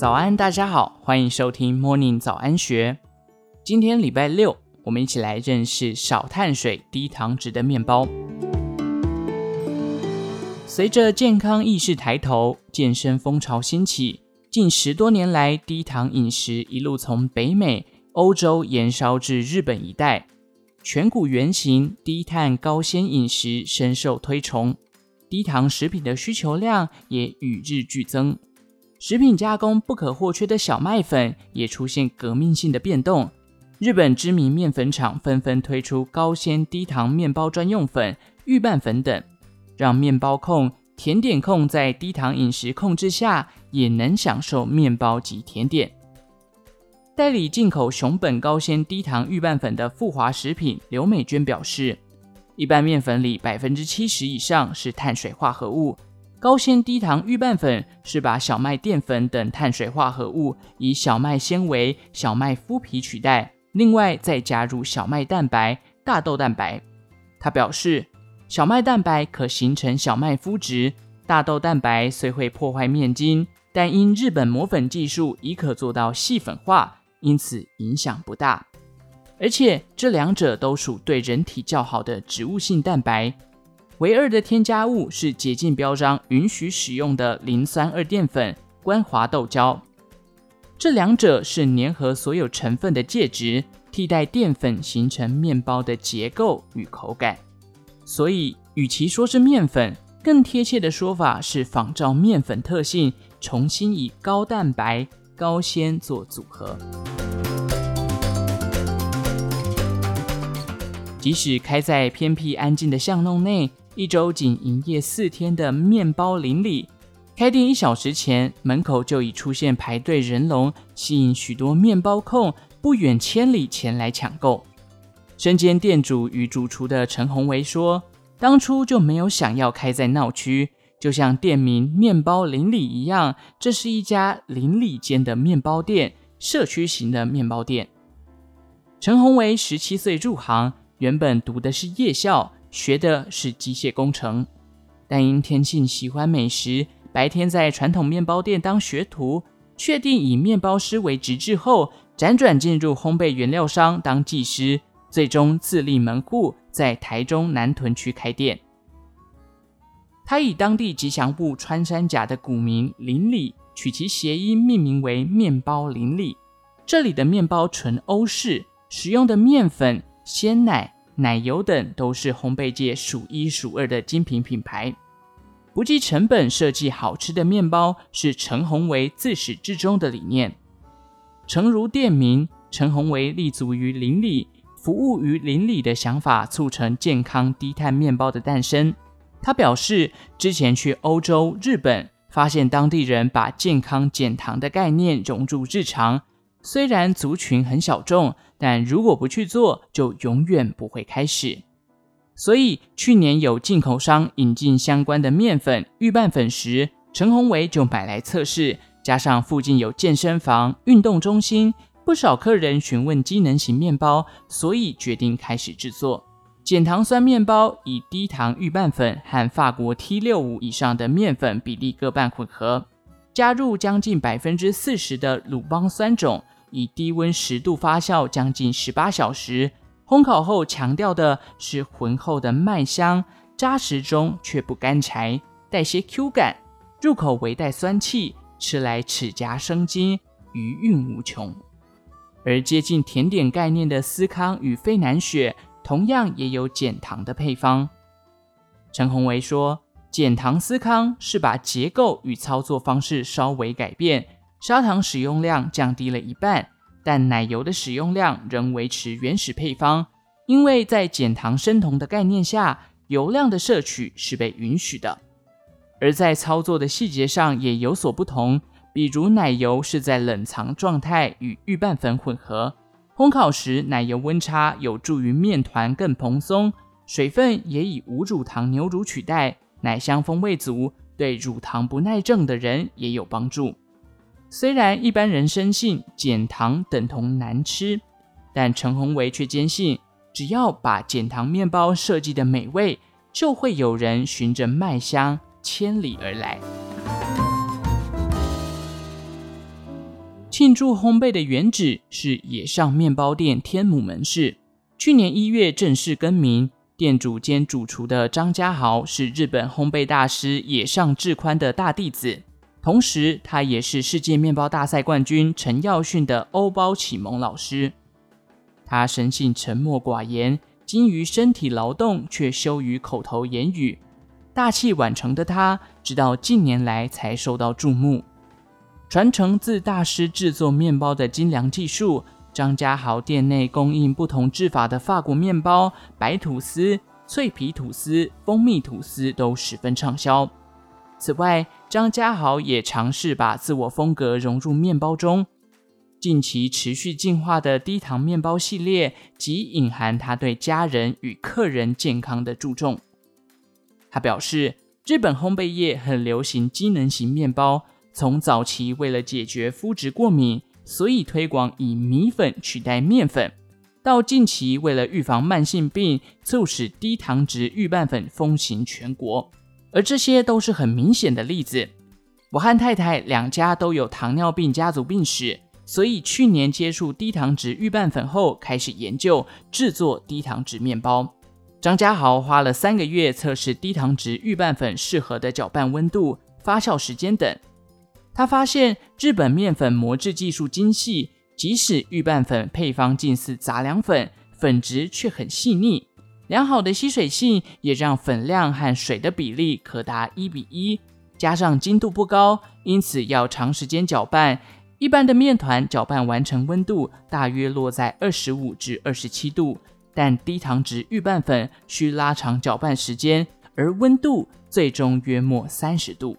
早安，大家好，欢迎收听 Morning 早安学。今天礼拜六，我们一起来认识少碳水、低糖值的面包。随着健康意识抬头，健身风潮兴起，近十多年来，低糖饮食一路从北美、欧洲延烧至日本一带，全谷原型、低碳、高纤饮食深受推崇。低糖食品的需求量也与日俱增，食品加工不可或缺的小麦粉也出现革命性的变动。日本知名面粉厂纷纷推出高纤低糖面包专用粉、预拌粉等，让面包控、甜点控在低糖饮食控制下也能享受面包及甜点。代理进口熊本高纤低糖预拌粉的富华食品刘美娟表示。一般面粉里百分之七十以上是碳水化合物，高纤低糖预拌粉是把小麦淀粉等碳水化合物以小麦纤维、小麦麸皮取代，另外再加入小麦蛋白、大豆蛋白。他表示，小麦蛋白可形成小麦麸质，大豆蛋白虽会破坏面筋，但因日本磨粉技术已可做到细粉化，因此影响不大。而且这两者都属对人体较好的植物性蛋白，唯二的添加物是洁净标章允许使用的磷酸二淀粉关华豆胶。这两者是粘合所有成分的介质，替代淀粉形成面包的结构与口感。所以，与其说是面粉，更贴切的说法是仿照面粉特性，重新以高蛋白、高纤做组合。即使开在偏僻安静的巷弄内，一周仅营业四天的面包邻里，开店一小时前，门口就已出现排队人龙，吸引许多面包控不远千里前来抢购。身兼店主与主厨的陈宏维说：“当初就没有想要开在闹区，就像店名‘面包邻里’一样，这是一家邻里间的面包店，社区型的面包店。”陈宏维十七岁入行。原本读的是夜校，学的是机械工程，但因天性喜欢美食，白天在传统面包店当学徒，确定以面包师为职之后，辗转进入烘焙原料商当技师，最终自立门户，在台中南屯区开店。他以当地吉祥物穿山甲的古名“邻里”取其谐音，命名为“面包邻里”。这里的面包纯欧式，使用的面粉。鲜奶、奶油等都是烘焙界数一数二的精品品牌，不计成本设计好吃的面包是陈宏维自始至终的理念。诚如店名，陈宏维立足于邻里，服务于邻里的想法，促成健康低碳面包的诞生。他表示，之前去欧洲、日本，发现当地人把健康减糖的概念融入日常。虽然族群很小众，但如果不去做，就永远不会开始。所以去年有进口商引进相关的面粉、预拌粉时，陈宏维就买来测试。加上附近有健身房、运动中心，不少客人询问机能型面包，所以决定开始制作减糖酸面包，以低糖预拌粉和法国 T 六五以上的面粉比例各半混合。加入将近百分之四十的鲁邦酸种，以低温十度发酵将近十八小时。烘烤后强调的是浑厚的麦香，扎实中却不干柴，带些 Q 感，入口微带酸气，吃来齿颊生津，余韵无穷。而接近甜点概念的司康与费南雪，同样也有减糖的配方。陈宏维说。减糖司康是把结构与操作方式稍微改变，砂糖使用量降低了一半，但奶油的使用量仍维持原始配方。因为在减糖生酮的概念下，油量的摄取是被允许的。而在操作的细节上也有所不同，比如奶油是在冷藏状态与预拌粉混合，烘烤时奶油温差有助于面团更蓬松，水分也以无乳糖牛乳取代。奶香风味足，对乳糖不耐症的人也有帮助。虽然一般人深信减糖等同难吃，但陈宏维却坚信，只要把减糖面包设计得美味，就会有人循着麦香千里而来。庆祝烘焙的原址是野上面包店天母门市，去年一月正式更名。店主兼主厨的张家豪是日本烘焙大师野上智宽的大弟子，同时他也是世界面包大赛冠军陈耀迅的欧包启蒙老师。他生性沉默寡言，精于身体劳动，却羞于口头言语。大器晚成的他，直到近年来才受到注目。传承自大师制作面包的精良技术。张家豪店内供应不同制法的法国面包、白吐司、脆皮吐司、蜂蜜吐司都十分畅销。此外，张家豪也尝试把自我风格融入面包中。近期持续进化的低糖面包系列，即隐含他对家人与客人健康的注重。他表示，日本烘焙业很流行机能型面包，从早期为了解决肤质过敏。所以推广以米粉取代面粉，到近期为了预防慢性病，促使低糖值预拌粉风行全国。而这些都是很明显的例子。我和太太两家都有糖尿病家族病史，所以去年接触低糖值预拌粉后，开始研究制作低糖值面包。张家豪花了三个月测试低糖值预拌粉适合的搅拌温度、发酵时间等。他发现日本面粉磨制技术精细，即使预拌粉配方近似杂粮粉，粉质却很细腻。良好的吸水性也让粉量和水的比例可达一比一。加上精度不高，因此要长时间搅拌。一般的面团搅拌完成温度大约落在二十五至二十七度，但低糖值预拌粉需拉长搅拌时间，而温度最终约莫三十度。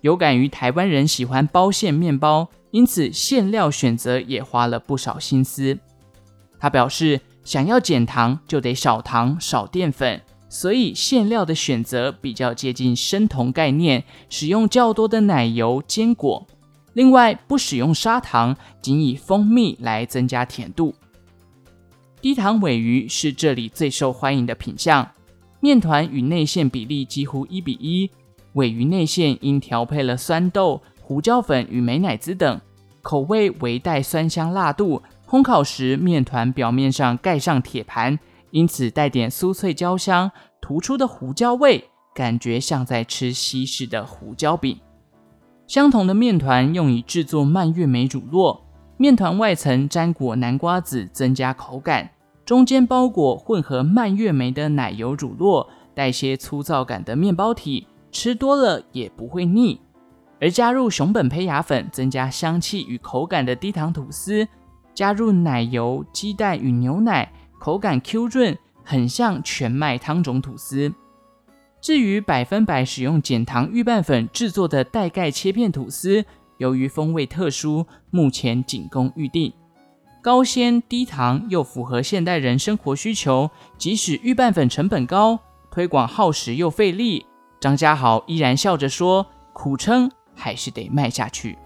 有感于台湾人喜欢包馅面包，因此馅料选择也花了不少心思。他表示，想要减糖就得少糖少淀粉，所以馅料的选择比较接近生酮概念，使用较多的奶油、坚果。另外，不使用砂糖，仅以蜂蜜来增加甜度。低糖尾鱼是这里最受欢迎的品相，面团与内馅比例几乎一比一。鮪鱼内馅因调配了酸豆、胡椒粉与美乃滋等，口味微带酸香辣度。烘烤时，面团表面上盖上铁盘，因此带点酥脆焦香，突出的胡椒味，感觉像在吃西式的胡椒饼。相同的面团用以制作蔓越莓乳酪，面团外层沾裹南瓜籽，增加口感，中间包裹混合蔓越莓的奶油乳酪，带些粗糙感的面包体。吃多了也不会腻，而加入熊本胚芽粉增加香气与口感的低糖吐司，加入奶油、鸡蛋与牛奶，口感 Q 润，很像全麦汤种吐司。至于百分百使用减糖预拌粉制作的带盖切片吐司，由于风味特殊，目前仅供预订。高纤低糖又符合现代人生活需求，即使预拌粉成本高，推广耗时又费力。张家豪依然笑着说：“苦撑还是得卖下去。”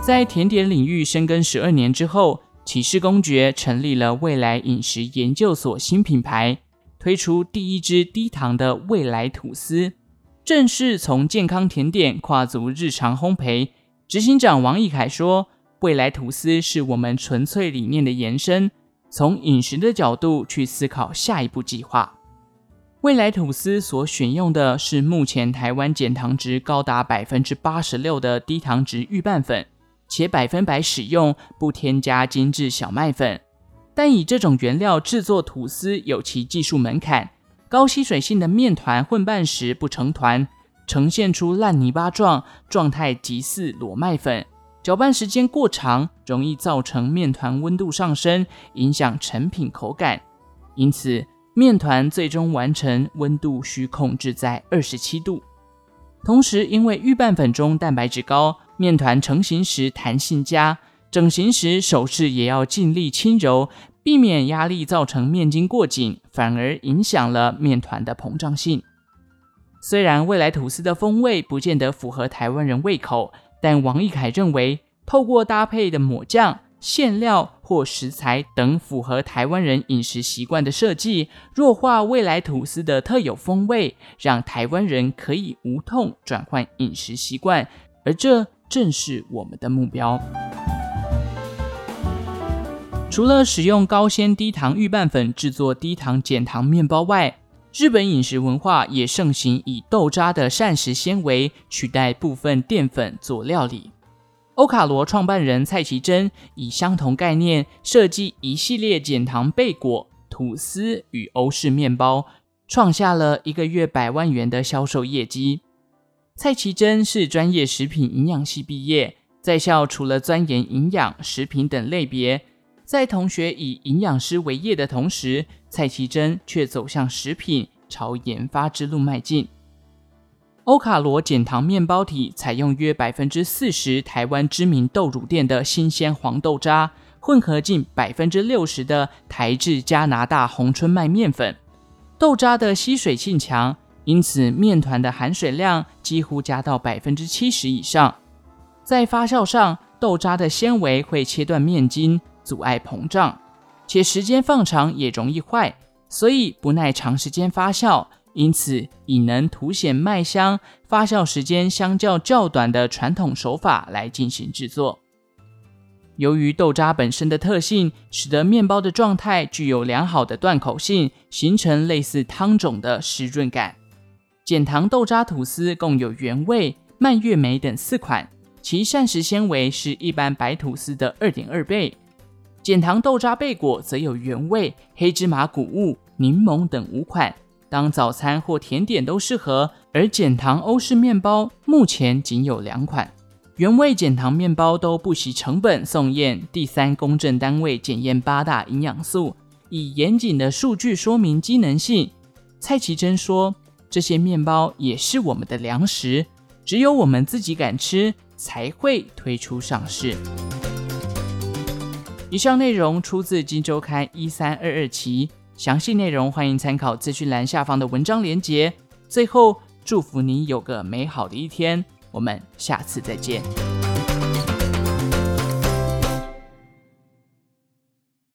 在甜点领域深耕十二年之后，启世公爵成立了未来饮食研究所新品牌，推出第一支低糖的未来吐司，正式从健康甜点跨足日常烘焙。执行长王义凯说：“未来吐司是我们纯粹理念的延伸。”从饮食的角度去思考下一步计划。未来吐司所选用的是目前台湾减糖值高达百分之八十六的低糖值预拌粉，且百分百使用不添加精致小麦粉。但以这种原料制作吐司有其技术门槛，高吸水性的面团混拌时不成团，呈现出烂泥巴状状态，极似裸麦粉。搅拌时间过长，容易造成面团温度上升，影响成品口感。因此，面团最终完成温度需控制在二十七度。同时，因为预拌粉中蛋白质高，面团成型时弹性佳，整形时手势也要尽力轻柔，避免压力造成面筋过紧，反而影响了面团的膨胀性。虽然未来吐司的风味不见得符合台湾人胃口。但王义凯认为，透过搭配的抹酱，馅料或食材等符合台湾人饮食习惯的设计，弱化未来吐司的特有风味，让台湾人可以无痛转换饮食习惯，而这正是我们的目标。除了使用高纤低糖预拌粉制作低糖减糖面包外，日本饮食文化也盛行以豆渣的膳食纤维取代部分淀粉做料理。欧卡罗创办人蔡其真以相同概念设计一系列减糖贝果、吐司与欧式面包，创下了一个月百万元的销售业绩。蔡其真是专业食品营养系毕业，在校除了钻研营养、食品等类别。在同学以营养师为业的同时，蔡其珍却走向食品，朝研发之路迈进。欧卡罗减糖面包体采用约百分之四十台湾知名豆乳店的新鲜黄豆渣，混合近百分之六十的台制加拿大红春麦面粉。豆渣的吸水性强，因此面团的含水量几乎加到百分之七十以上。在发酵上，豆渣的纤维会切断面筋。阻碍膨胀，且时间放长也容易坏，所以不耐长时间发酵。因此，以能凸显麦香、发酵时间相较较短的传统手法来进行制作。由于豆渣本身的特性，使得面包的状态具有良好的断口性，形成类似汤种的湿润感。减糖豆渣吐司共有原味、蔓越莓等四款，其膳食纤维是一般白吐司的二点二倍。减糖豆渣贝果则有原味、黑芝麻谷物、柠檬等五款，当早餐或甜点都适合。而减糖欧式面包目前仅有两款，原味减糖面包都不惜成本送验第三公证单位检验八大营养素，以严谨的数据说明机能性。蔡其珍说：“这些面包也是我们的粮食，只有我们自己敢吃，才会推出上市。”以上内容出自《金周刊》一三二二期，详细内容欢迎参考资讯栏下方的文章连结。最后，祝福你有个美好的一天，我们下次再见。